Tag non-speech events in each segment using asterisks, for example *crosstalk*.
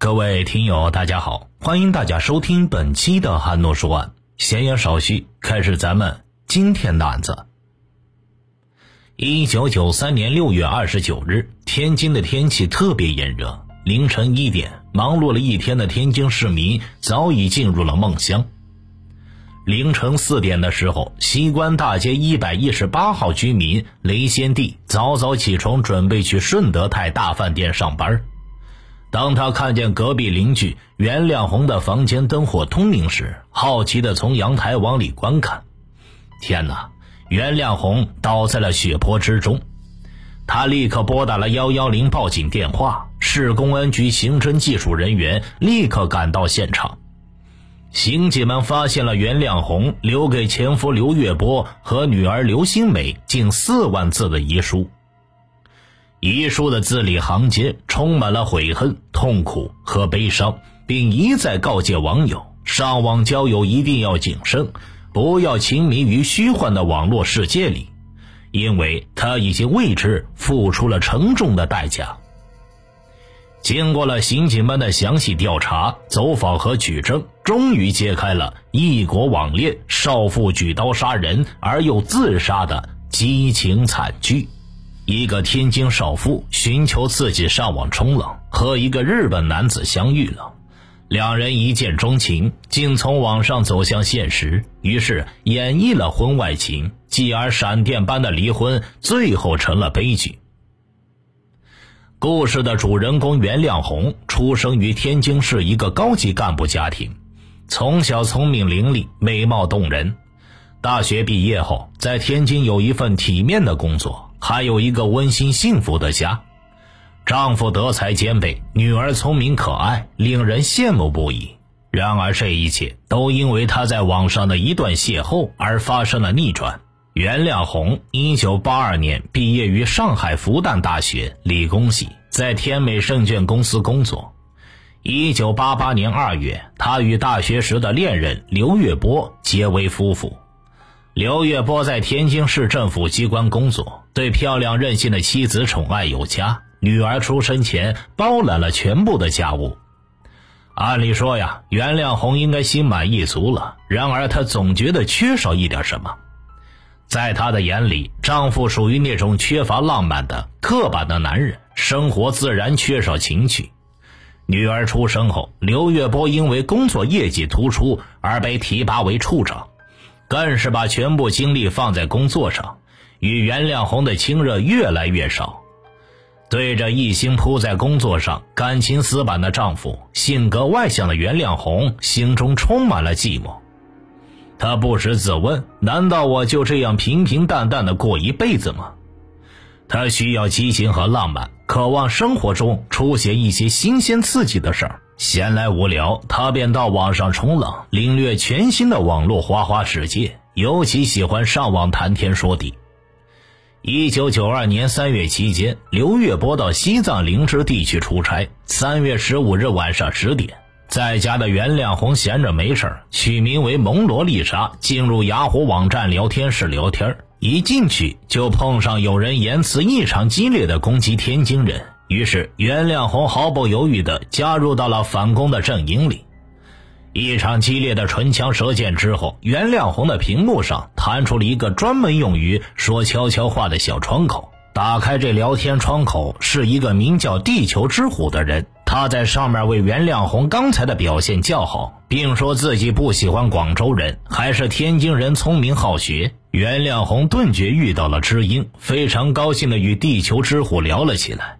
各位听友，大家好，欢迎大家收听本期的韩诺说案。闲言少叙，开始咱们今天的案子。一九九三年六月二十九日，天津的天气特别炎热。凌晨一点，忙碌了一天的天津市民早已进入了梦乡。凌晨四点的时候，西关大街一百一十八号居民雷先娣早早起床，准备去顺德泰大饭店上班。当他看见隔壁邻居袁亮红的房间灯火通明时，好奇地从阳台往里观看。天哪！袁亮红倒在了血泊之中。他立刻拨打了幺幺零报警电话，市公安局刑侦技术人员立刻赶到现场。刑警们发现了袁亮红留给前夫刘月波和女儿刘新美近四万字的遗书。遗书的字里行间充满了悔恨、痛苦和悲伤，并一再告诫网友上网交友一定要谨慎，不要沉迷于虚幻的网络世界里，因为他已经为之付出了沉重的代价。经过了刑警们的详细调查、走访和举证，终于揭开了异国网恋、少妇举刀杀人而又自杀的激情惨剧。一个天津少妇寻求刺激上网冲浪，和一个日本男子相遇了，两人一见钟情，竟从网上走向现实，于是演绎了婚外情，继而闪电般的离婚，最后成了悲剧。故事的主人公袁亮红出生于天津市一个高级干部家庭，从小聪明伶俐，美貌动人。大学毕业后，在天津有一份体面的工作。还有一个温馨幸福的家，丈夫德才兼备，女儿聪明可爱，令人羡慕不已。然而，这一切都因为她在网上的一段邂逅而发生了逆转。袁亮红，一九八二年毕业于上海复旦大学理工系，在天美证券公司工作。一九八八年二月，他与大学时的恋人刘月波结为夫妇。刘月波在天津市政府机关工作，对漂亮任性的妻子宠爱有加，女儿出生前包揽了全部的家务。按理说呀，袁亮红应该心满意足了，然而她总觉得缺少一点什么。在她的眼里，丈夫属于那种缺乏浪漫的刻板的男人，生活自然缺少情趣。女儿出生后，刘月波因为工作业绩突出而被提拔为处长。更是把全部精力放在工作上，与袁亮红的亲热越来越少。对着一心扑在工作上、感情死板的丈夫，性格外向的袁亮红心中充满了寂寞。她不时自问：难道我就这样平平淡淡的过一辈子吗？她需要激情和浪漫，渴望生活中出现一些新鲜刺激的事儿。闲来无聊，他便到网上冲浪，领略全新的网络花花世界。尤其喜欢上网谈天说地。一九九二年三月期间，刘月波到西藏林芝地区出差。三月十五日晚上十点，在家的袁亮红闲着没事儿取名为蒙罗丽莎，进入雅虎网站聊天室聊天。一进去就碰上有人言辞异常激烈的攻击天津人。于是，袁亮红毫不犹豫地加入到了反攻的阵营里。一场激烈的唇枪舌剑之后，袁亮红的屏幕上弹出了一个专门用于说悄悄话的小窗口。打开这聊天窗口，是一个名叫“地球之虎”的人，他在上面为袁亮红刚才的表现叫好，并说自己不喜欢广州人，还是天津人聪明好学。袁亮红顿觉遇到了知音，非常高兴地与“地球之虎”聊了起来。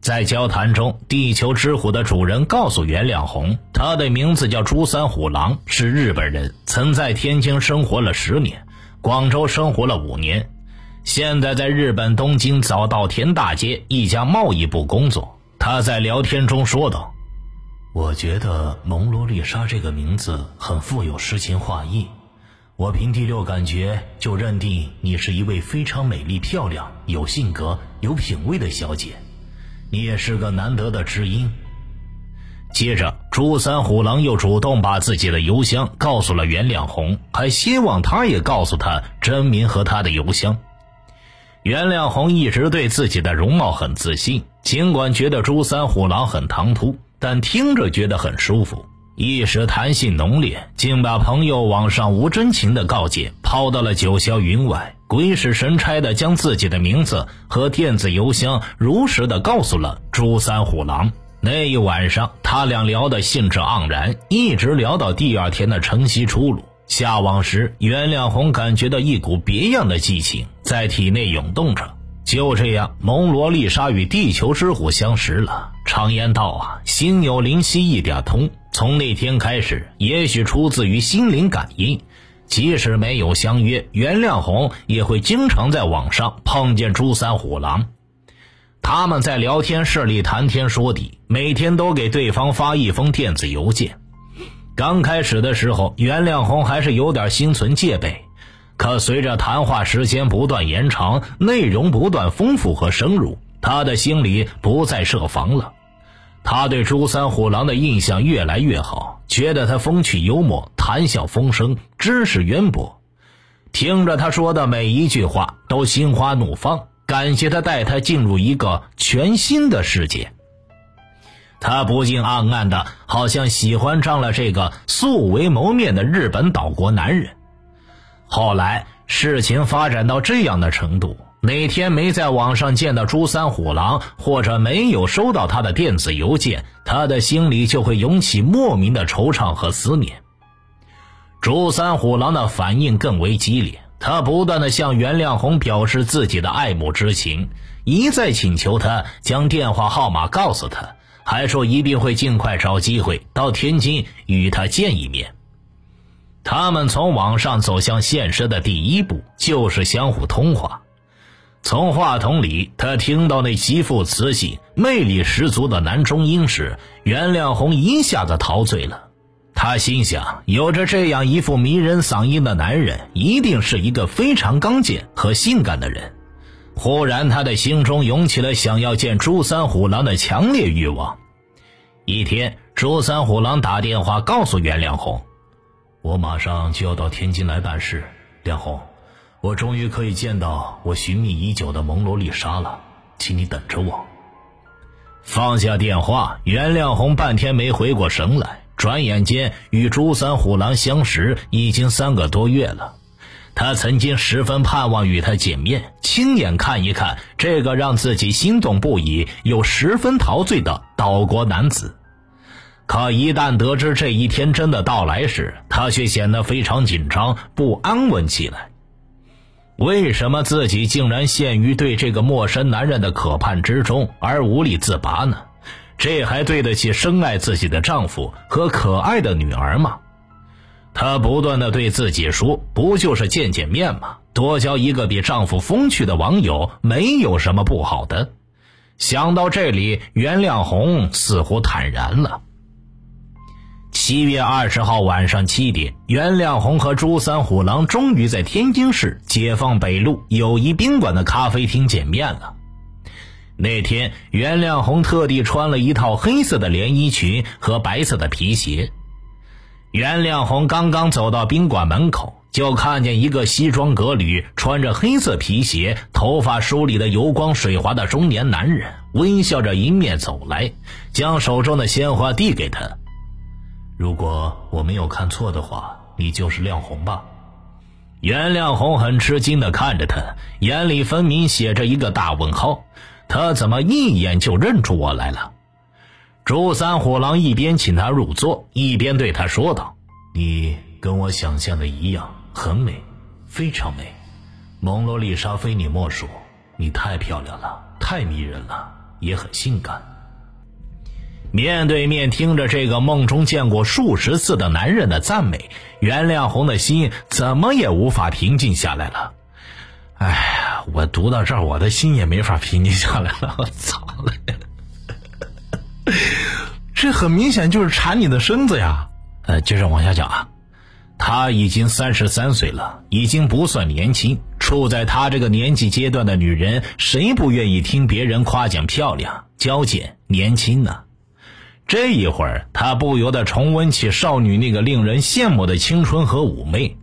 在交谈中，地球之虎的主人告诉袁亮红，他的名字叫朱三虎郎，是日本人，曾在天津生活了十年，广州生活了五年，现在在日本东京早稻田大街一家贸易部工作。他在聊天中说道：“我觉得蒙罗丽莎这个名字很富有诗情画意，我凭第六感觉就认定你是一位非常美丽、漂亮、有性格、有品味的小姐。”你也是个难得的知音。接着，朱三虎狼又主动把自己的邮箱告诉了袁亮红，还希望他也告诉他真名和他的邮箱。袁亮红一直对自己的容貌很自信，尽管觉得朱三虎狼很唐突，但听着觉得很舒服，一时谈性浓烈，竟把朋友网上无真情的告诫抛到了九霄云外，鬼使神差的将自己的名字和电子邮箱如实的告诉了朱三虎狼。那一晚上，他俩聊得兴致盎然，一直聊到第二天的晨曦出炉。下网时，袁亮红感觉到一股别样的激情在体内涌动着。就这样，蒙罗丽莎与地球之虎相识了。常言道啊，心有灵犀一点通。从那天开始，也许出自于心灵感应，即使没有相约，袁亮红也会经常在网上碰见朱三虎狼。他们在聊天室里谈天说地，每天都给对方发一封电子邮件。刚开始的时候，袁亮红还是有点心存戒备，可随着谈话时间不断延长，内容不断丰富和深入，他的心里不再设防了。他对朱三虎狼的印象越来越好，觉得他风趣幽默、谈笑风生、知识渊博，听着他说的每一句话都心花怒放，感谢他带他进入一个全新的世界。他不禁暗暗的，好像喜欢上了这个素未谋面的日本岛国男人。后来事情发展到这样的程度，哪天没在网上见到朱三虎狼，或者没有收到他的电子邮件，他的心里就会涌起莫名的惆怅和思念。朱三虎狼的反应更为激烈，他不断的向袁亮红表示自己的爱慕之情，一再请求他将电话号码告诉他。还说一定会尽快找机会到天津与他见一面。他们从网上走向现实的第一步就是相互通话。从话筒里，他听到那极富磁性、魅力十足的男中音时，袁亮红一下子陶醉了。他心想，有着这样一副迷人嗓音的男人，一定是一个非常刚健和性感的人。忽然，他的心中涌起了想要见朱三虎狼的强烈欲望。一天，朱三虎狼打电话告诉袁亮红：“我马上就要到天津来办事，亮红，我终于可以见到我寻觅已久的蒙罗丽莎了，请你等着我。”放下电话，袁亮红半天没回过神来。转眼间，与朱三虎狼相识已经三个多月了。他曾经十分盼望与他见面，亲眼看一看这个让自己心动不已又十分陶醉的岛国男子。可一旦得知这一天真的到来时，他却显得非常紧张、不安稳起来。为什么自己竟然陷于对这个陌生男人的渴盼之中而无力自拔呢？这还对得起深爱自己的丈夫和可爱的女儿吗？她不断的对自己说：“不就是见见面吗？多交一个比丈夫风趣的网友，没有什么不好的。”想到这里，袁亮红似乎坦然了。七月二十号晚上七点，袁亮红和朱三虎狼终于在天津市解放北路友谊宾馆的咖啡厅见面了。那天，袁亮红特地穿了一套黑色的连衣裙和白色的皮鞋。袁亮红刚刚走到宾馆门口，就看见一个西装革履、穿着黑色皮鞋、头发梳理的油光水滑的中年男人，微笑着迎面走来，将手中的鲜花递给他。如果我没有看错的话，你就是亮红吧？袁亮红很吃惊的看着他，眼里分明写着一个大问号。他怎么一眼就认出我来了？朱三虎狼一边请他入座，一边对他说道：“你跟我想象的一样，很美，非常美。蒙罗丽莎非你莫属，你太漂亮了，太迷人了，也很性感。”面对面听着这个梦中见过数十次的男人的赞美，袁亮红的心怎么也无法平静下来了。哎呀，我读到这儿，我的心也没法平静下来了。*laughs* 我操了！*laughs* 这很明显就是馋你的身子呀！呃，接着往下讲啊，他已经三十三岁了，已经不算年轻。处在他这个年纪阶段的女人，谁不愿意听别人夸奖漂亮、娇贱、年轻呢？这一会儿，他不由得重温起少女那个令人羡慕的青春和妩媚，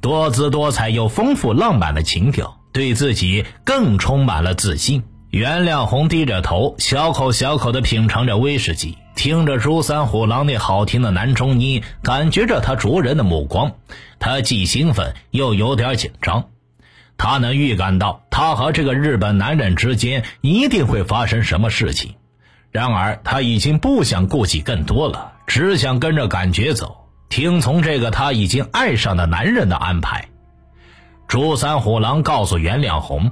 多姿多彩又丰富浪漫的情调，对自己更充满了自信。袁亮红低着头，小口小口地品尝着威士忌，听着朱三虎郎那好听的男中音，感觉着他灼人的目光，他既兴奋又有点紧张。他能预感到，他和这个日本男人之间一定会发生什么事情。然而，他已经不想顾及更多了，只想跟着感觉走，听从这个他已经爱上的男人的安排。朱三虎狼告诉袁亮红。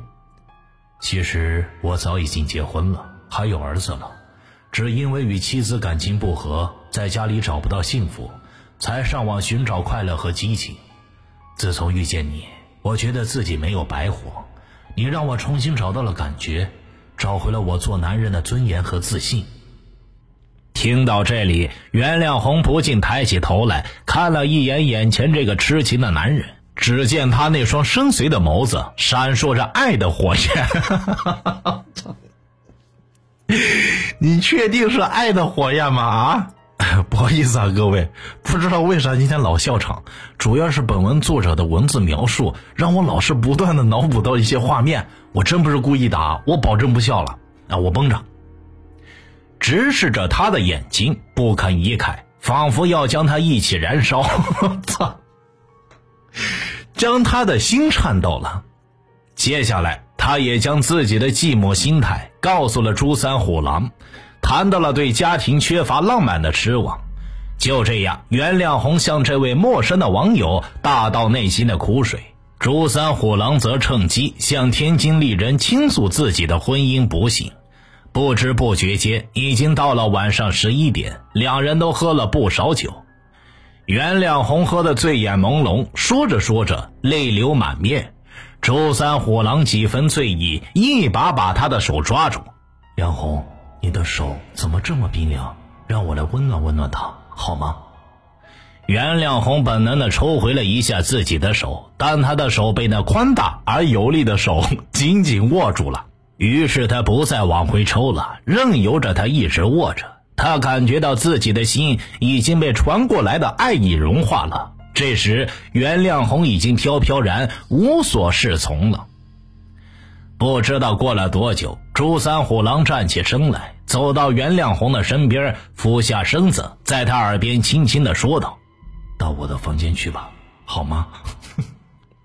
其实我早已经结婚了，还有儿子了，只因为与妻子感情不和，在家里找不到幸福，才上网寻找快乐和激情。自从遇见你，我觉得自己没有白活，你让我重新找到了感觉，找回了我做男人的尊严和自信。听到这里，袁亮红不禁抬起头来看了一眼眼前这个痴情的男人。只见他那双深邃的眸子闪烁着爱的火焰，*laughs* 你确定是爱的火焰吗？啊，*laughs* 不好意思啊，各位，不知道为啥今天老笑场，主要是本文作者的文字描述让我老是不断的脑补到一些画面，我真不是故意的啊，我保证不笑了啊，我绷着，直视着他的眼睛不肯移开，仿佛要将他一起燃烧，*laughs* 操！将他的心颤抖了。接下来，他也将自己的寂寞心态告诉了朱三虎狼，谈到了对家庭缺乏浪漫的失望。就这样，袁亮红向这位陌生的网友大倒内心的苦水，朱三虎狼则趁机向天津丽人倾诉自己的婚姻不幸。不知不觉间，已经到了晚上十一点，两人都喝了不少酒。袁亮红喝得醉眼朦胧，说着说着泪流满面。朱三虎狼几分醉意，一把把他的手抓住。亮红，你的手怎么这么冰凉？让我来温暖温暖它，好吗？袁亮红本能的抽回了一下自己的手，但他的手被那宽大而有力的手 *laughs* 紧紧握住了。于是他不再往回抽了，任由着他一直握着。他感觉到自己的心已经被传过来的爱意融化了。这时，袁亮红已经飘飘然无所适从了。不知道过了多久，朱三虎狼站起身来，走到袁亮红的身边，俯下身子，在他耳边轻轻的说道：“到我的房间去吧，好吗？”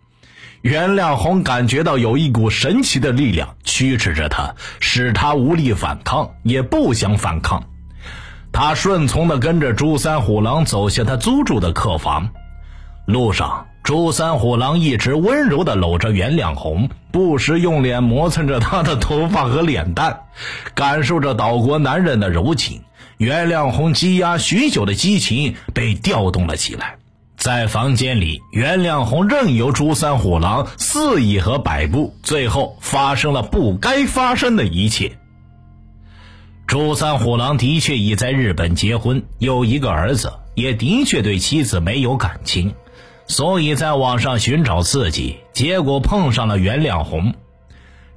*laughs* 袁亮红感觉到有一股神奇的力量驱使着他，使他无力反抗，也不想反抗。他顺从地跟着朱三虎狼走向他租住的客房。路上，朱三虎狼一直温柔地搂着袁亮红，不时用脸磨蹭着他的头发和脸蛋，感受着岛国男人的柔情。袁亮红积压许久的激情被调动了起来。在房间里，袁亮红任由朱三虎狼肆意和摆布，最后发生了不该发生的一切。朱三虎狼的确已在日本结婚，有一个儿子，也的确对妻子没有感情，所以在网上寻找刺激，结果碰上了袁亮红。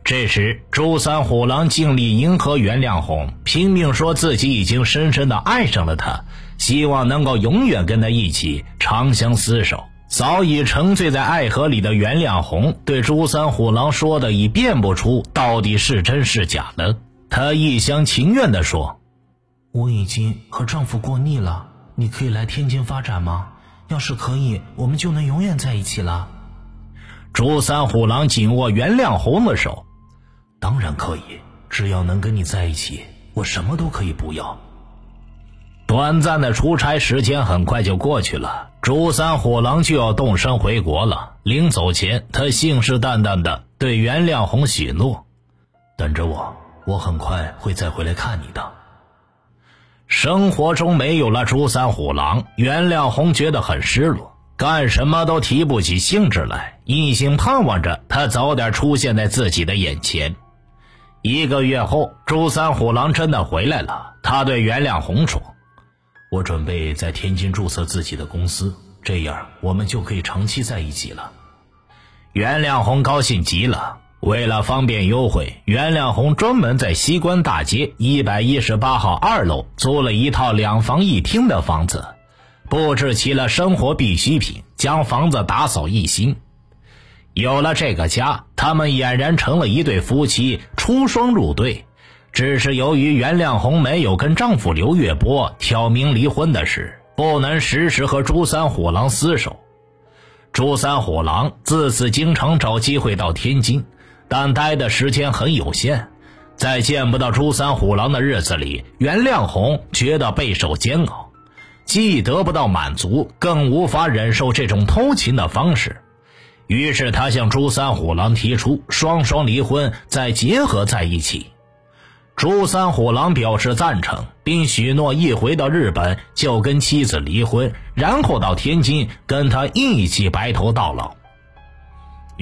这时，朱三虎狼尽力迎合袁亮红，拼命说自己已经深深的爱上了她，希望能够永远跟她一起长相厮守。早已沉醉在爱河里的袁亮红，对朱三虎狼说的已辨不出到底是真是假了。她一厢情愿地说：“我已经和丈夫过腻了，你可以来天津发展吗？要是可以，我们就能永远在一起了。”朱三虎狼紧握袁亮红的手：“当然可以，只要能跟你在一起，我什么都可以不要。”短暂的出差时间很快就过去了，朱三虎狼就要动身回国了。临走前，他信誓旦旦的对袁亮红许诺：“等着我。”我很快会再回来看你的。生活中没有了朱三虎狼，袁亮红觉得很失落，干什么都提不起兴致来，一心盼望着他早点出现在自己的眼前。一个月后，朱三虎狼真的回来了。他对袁亮红说：“我准备在天津注册自己的公司，这样我们就可以长期在一起了。”袁亮红高兴极了。为了方便优惠，袁亮红专门在西关大街一百一十八号二楼租了一套两房一厅的房子，布置齐了生活必需品，将房子打扫一新。有了这个家，他们俨然成了一对夫妻，出双入对。只是由于袁亮红没有跟丈夫刘月波挑明离婚的事，不能时时和朱三虎狼厮守。朱三虎狼自此经常找机会到天津，但待的时间很有限。在见不到朱三虎狼的日子里，袁亮红觉得备受煎熬，既得不到满足，更无法忍受这种偷情的方式。于是，他向朱三虎狼提出双双离婚，再结合在一起。朱三虎狼表示赞成，并许诺一回到日本就跟妻子离婚，然后到天津跟他一起白头到老。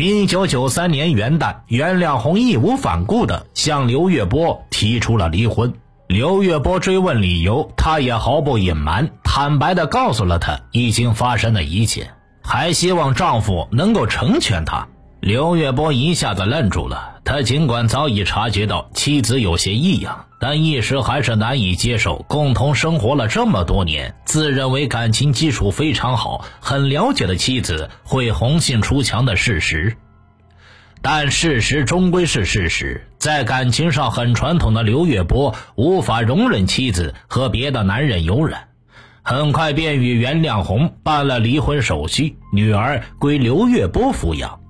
一九九三年元旦，袁亮红义无反顾地向刘月波提出了离婚。刘月波追问理由，她也毫不隐瞒，坦白地告诉了她已经发生的一切。还希望丈夫能够成全她。刘月波一下子愣住了。他尽管早已察觉到妻子有些异样，但一时还是难以接受共同生活了这么多年、自认为感情基础非常好、很了解的妻子会红杏出墙的事实。但事实终归是事实，在感情上很传统的刘月波无法容忍妻子和别的男人有染。很快便与袁亮红办了离婚手续，女儿归刘月波抚养。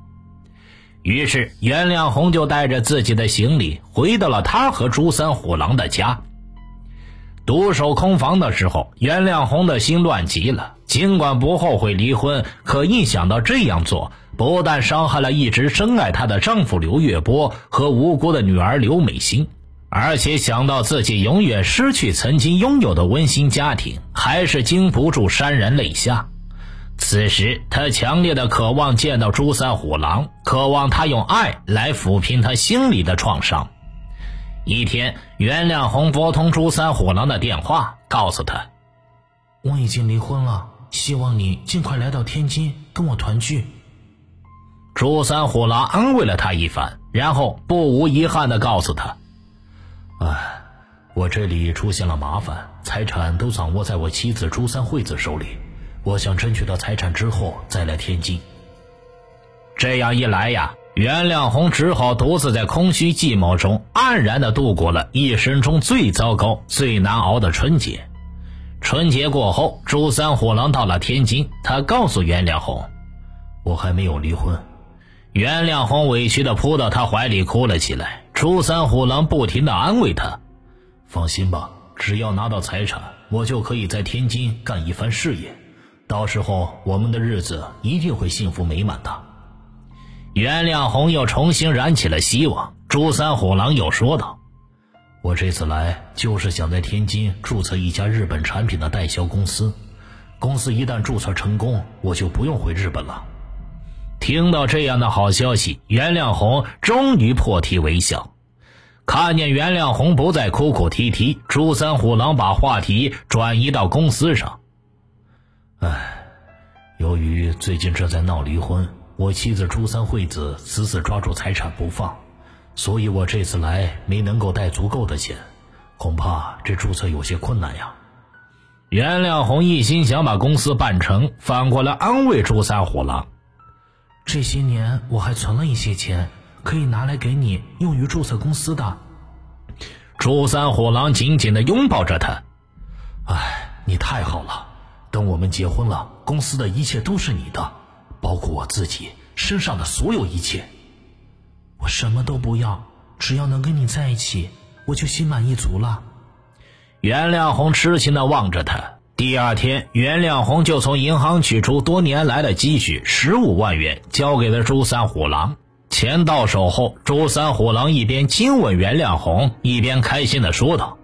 于是袁亮红就带着自己的行李回到了他和朱三虎狼的家。独守空房的时候，袁亮红的心乱极了。尽管不后悔离婚，可一想到这样做不但伤害了一直深爱她的丈夫刘月波和无辜的女儿刘美心。而且想到自己永远失去曾经拥有的温馨家庭，还是禁不住潸然泪下。此时，他强烈的渴望见到朱三虎狼，渴望他用爱来抚平他心里的创伤。一天，袁亮红拨通朱三虎狼的电话，告诉他：“我已经离婚了，希望你尽快来到天津跟我团聚。”朱三虎狼安慰了他一番，然后不无遗憾的告诉他。哎，我这里出现了麻烦，财产都掌握在我妻子朱三惠子手里。我想争取到财产之后再来天津。这样一来呀，袁亮红只好独自在空虚寂寞中黯然的度过了一生中最糟糕、最难熬的春节。春节过后，朱三虎狼到了天津，他告诉袁亮红：“我还没有离婚。”袁亮红委屈的扑到他怀里哭了起来。朱三虎狼不停的安慰他：“放心吧，只要拿到财产，我就可以在天津干一番事业。到时候，我们的日子一定会幸福美满的。”袁亮红又重新燃起了希望。朱三虎狼又说道：“我这次来就是想在天津注册一家日本产品的代销公司。公司一旦注册成功，我就不用回日本了。”听到这样的好消息，袁亮红终于破涕为笑。看见袁亮红不再哭哭啼啼，朱三虎狼把话题转移到公司上。唉，由于最近正在闹离婚，我妻子朱三惠子死死抓住财产不放，所以我这次来没能够带足够的钱，恐怕这注册有些困难呀。袁亮红一心想把公司办成，反过来安慰朱三虎狼。这些年我还存了一些钱，可以拿来给你用于注册公司的。朱三虎狼紧紧的拥抱着他。哎，你太好了！等我们结婚了，公司的一切都是你的，包括我自己身上的所有一切。我什么都不要，只要能跟你在一起，我就心满意足了。袁亮红痴情的望着他。第二天，袁亮红就从银行取出多年来的积蓄十五万元，交给了朱三虎郎。钱到手后，朱三虎郎一边亲吻袁亮红，一边开心的说道：“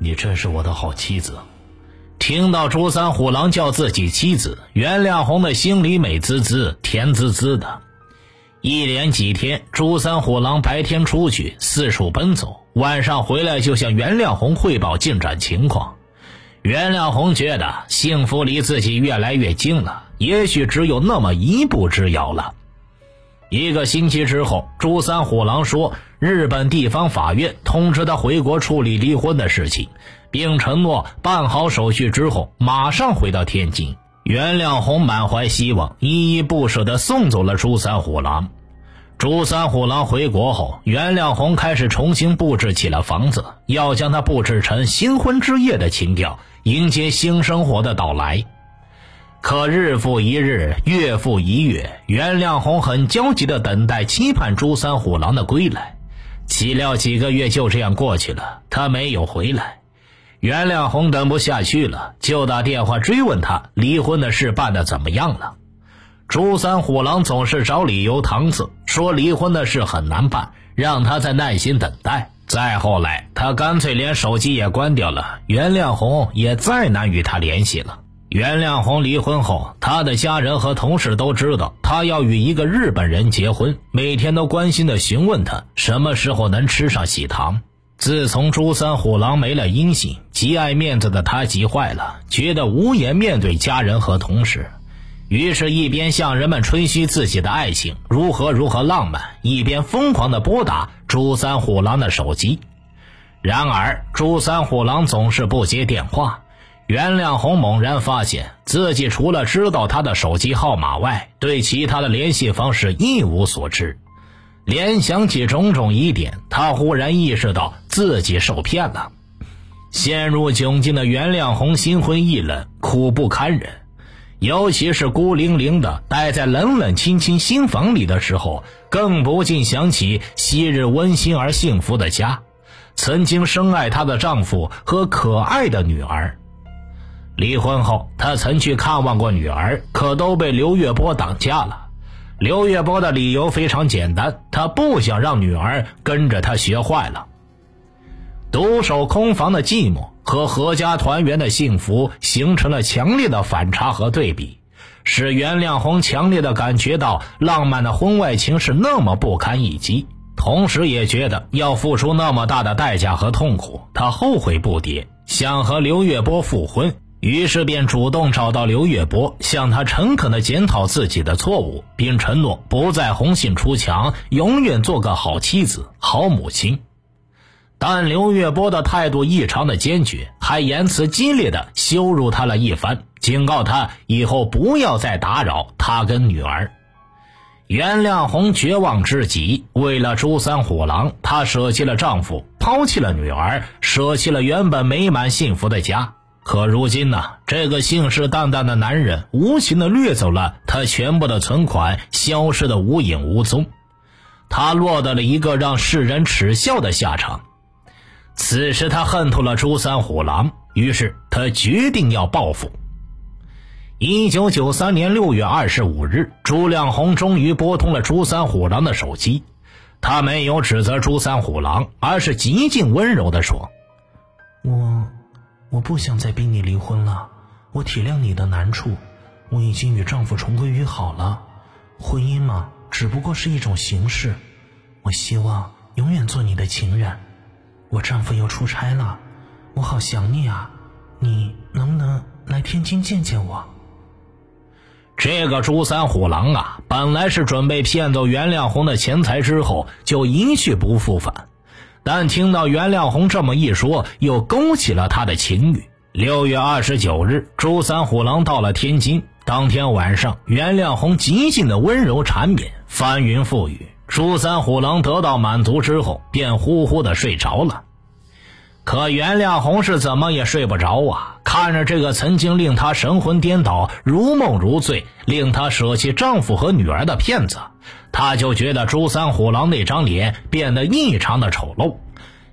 你真是我的好妻子。”听到朱三虎狼叫自己妻子，袁亮红的心里美滋滋、甜滋滋的。一连几天，朱三虎狼白天出去四处奔走，晚上回来就向袁亮红汇报进展情况。袁亮红觉得幸福离自己越来越近了，也许只有那么一步之遥了。一个星期之后，朱三虎狼说，日本地方法院通知他回国处理离婚的事情，并承诺办好手续之后马上回到天津。袁亮红满怀希望，依依不舍地送走了朱三虎郎。朱三虎郎回国后，袁亮红开始重新布置起了房子，要将它布置成新婚之夜的情调，迎接新生活的到来。可日复一日，月复一月，袁亮红很焦急地等待、期盼朱三虎郎的归来。岂料几个月就这样过去了，他没有回来。袁亮红等不下去了，就打电话追问他离婚的事办得怎么样了。朱三虎郎总是找理由搪塞，说离婚的事很难办，让他再耐心等待。再后来，他干脆连手机也关掉了，袁亮红也再难与他联系了。袁亮红离婚后，他的家人和同事都知道他要与一个日本人结婚，每天都关心地询问他什么时候能吃上喜糖。自从朱三虎狼没了音信，极爱面子的他急坏了，觉得无颜面对家人和同事，于是，一边向人们吹嘘自己的爱情如何如何浪漫，一边疯狂地拨打朱三虎狼的手机。然而，朱三虎狼总是不接电话。袁亮红猛然发现自己除了知道他的手机号码外，对其他的联系方式一无所知。联想起种种疑点，他忽然意识到自己受骗了。陷入窘境的袁亮红心灰意冷，苦不堪忍。尤其是孤零零的待在冷冷清清新房里的时候，更不禁想起昔日温馨而幸福的家，曾经深爱她的丈夫和可爱的女儿。离婚后，他曾去看望过女儿，可都被刘月波挡驾了。刘月波的理由非常简单，他不想让女儿跟着他学坏了。独守空房的寂寞和阖家团圆的幸福形成了强烈的反差和对比，使袁亮红强烈的感觉到浪漫的婚外情是那么不堪一击，同时也觉得要付出那么大的代价和痛苦，他后悔不迭，想和刘月波复婚。于是便主动找到刘月波，向他诚恳地检讨自己的错误，并承诺不再红杏出墙，永远做个好妻子、好母亲。但刘月波的态度异常的坚决，还言辞激烈的羞辱他了一番，警告他以后不要再打扰他跟女儿。袁亮红绝望至极，为了朱三虎狼，她舍弃了丈夫，抛弃了女儿，舍弃了原本美满幸福的家。可如今呢？这个信誓旦旦的男人无情的掠走了他全部的存款，消失的无影无踪。他落得了一个让世人耻笑的下场。此时他恨透了朱三虎狼，于是他决定要报复。一九九三年六月二十五日，朱亮红终于拨通了朱三虎狼的手机。他没有指责朱三虎狼，而是极尽温柔的说：“我。”我不想再逼你离婚了，我体谅你的难处，我已经与丈夫重归于好了。婚姻嘛，只不过是一种形式。我希望永远做你的情人。我丈夫又出差了，我好想你啊！你能不能来天津见见我？这个朱三虎狼啊，本来是准备骗走袁亮红的钱财之后就一去不复返。但听到袁亮红这么一说，又勾起了他的情欲。六月二十九日，朱三虎狼到了天津。当天晚上，袁亮红极尽的温柔缠绵，翻云覆雨。朱三虎狼得到满足之后，便呼呼的睡着了。可袁亮红是怎么也睡不着啊！看着这个曾经令他神魂颠倒、如梦如醉、令他舍弃丈夫和女儿的骗子，他就觉得朱三虎狼那张脸变得异常的丑陋。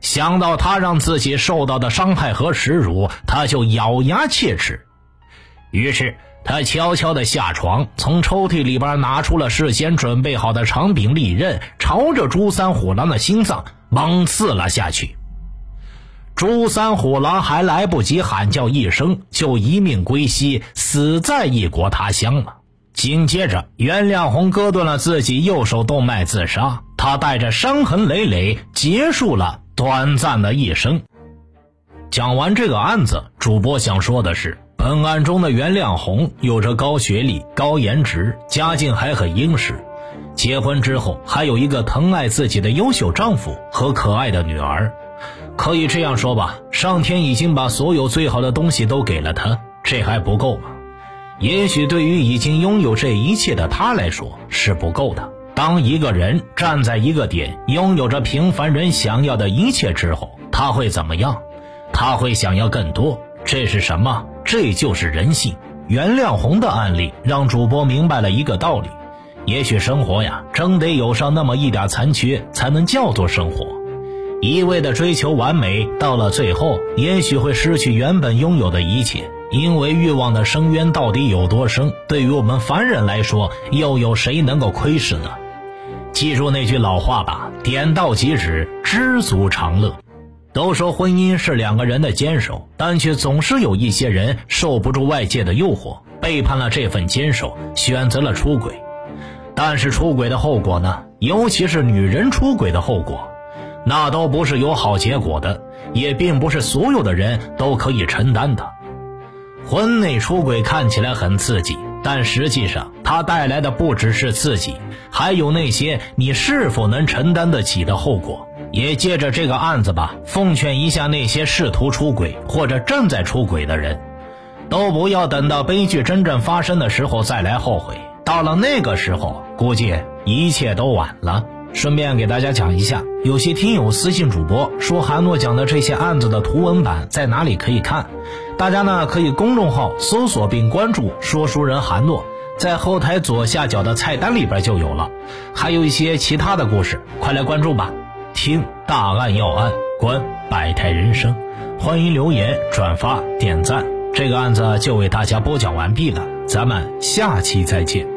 想到他让自己受到的伤害和耻辱，他就咬牙切齿。于是他悄悄地下床，从抽屉里边拿出了事先准备好的长柄利刃，朝着朱三虎狼的心脏猛刺了下去。朱三虎狼还来不及喊叫一声，就一命归西，死在异国他乡了。紧接着，袁亮红割断了自己右手动脉自杀，他带着伤痕累累结束了短暂的一生。讲完这个案子，主播想说的是，本案中的袁亮红有着高学历、高颜值，家境还很殷实，结婚之后还有一个疼爱自己的优秀丈夫和可爱的女儿。可以这样说吧，上天已经把所有最好的东西都给了他，这还不够吗？也许对于已经拥有这一切的他来说是不够的。当一个人站在一个点，拥有着平凡人想要的一切之后，他会怎么样？他会想要更多。这是什么？这就是人性。袁亮红的案例让主播明白了一个道理：也许生活呀，真得有上那么一点残缺，才能叫做生活。一味的追求完美，到了最后，也许会失去原本拥有的一切。因为欲望的深渊到底有多深？对于我们凡人来说，又有谁能够窥视呢？记住那句老话吧：点到即止，知足常乐。都说婚姻是两个人的坚守，但却总是有一些人受不住外界的诱惑，背叛了这份坚守，选择了出轨。但是出轨的后果呢？尤其是女人出轨的后果，那都不是有好结果的，也并不是所有的人都可以承担的。婚内出轨看起来很刺激，但实际上它带来的不只是刺激，还有那些你是否能承担得起的后果。也借着这个案子吧，奉劝一下那些试图出轨或者正在出轨的人，都不要等到悲剧真正发生的时候再来后悔。到了那个时候，估计一切都晚了。顺便给大家讲一下，有些听友私信主播说韩诺讲的这些案子的图文版在哪里可以看？大家呢可以公众号搜索并关注“说书人韩诺”，在后台左下角的菜单里边就有了。还有一些其他的故事，快来关注吧！听大案要案，观百态人生，欢迎留言、转发、点赞。这个案子就为大家播讲完毕了，咱们下期再见。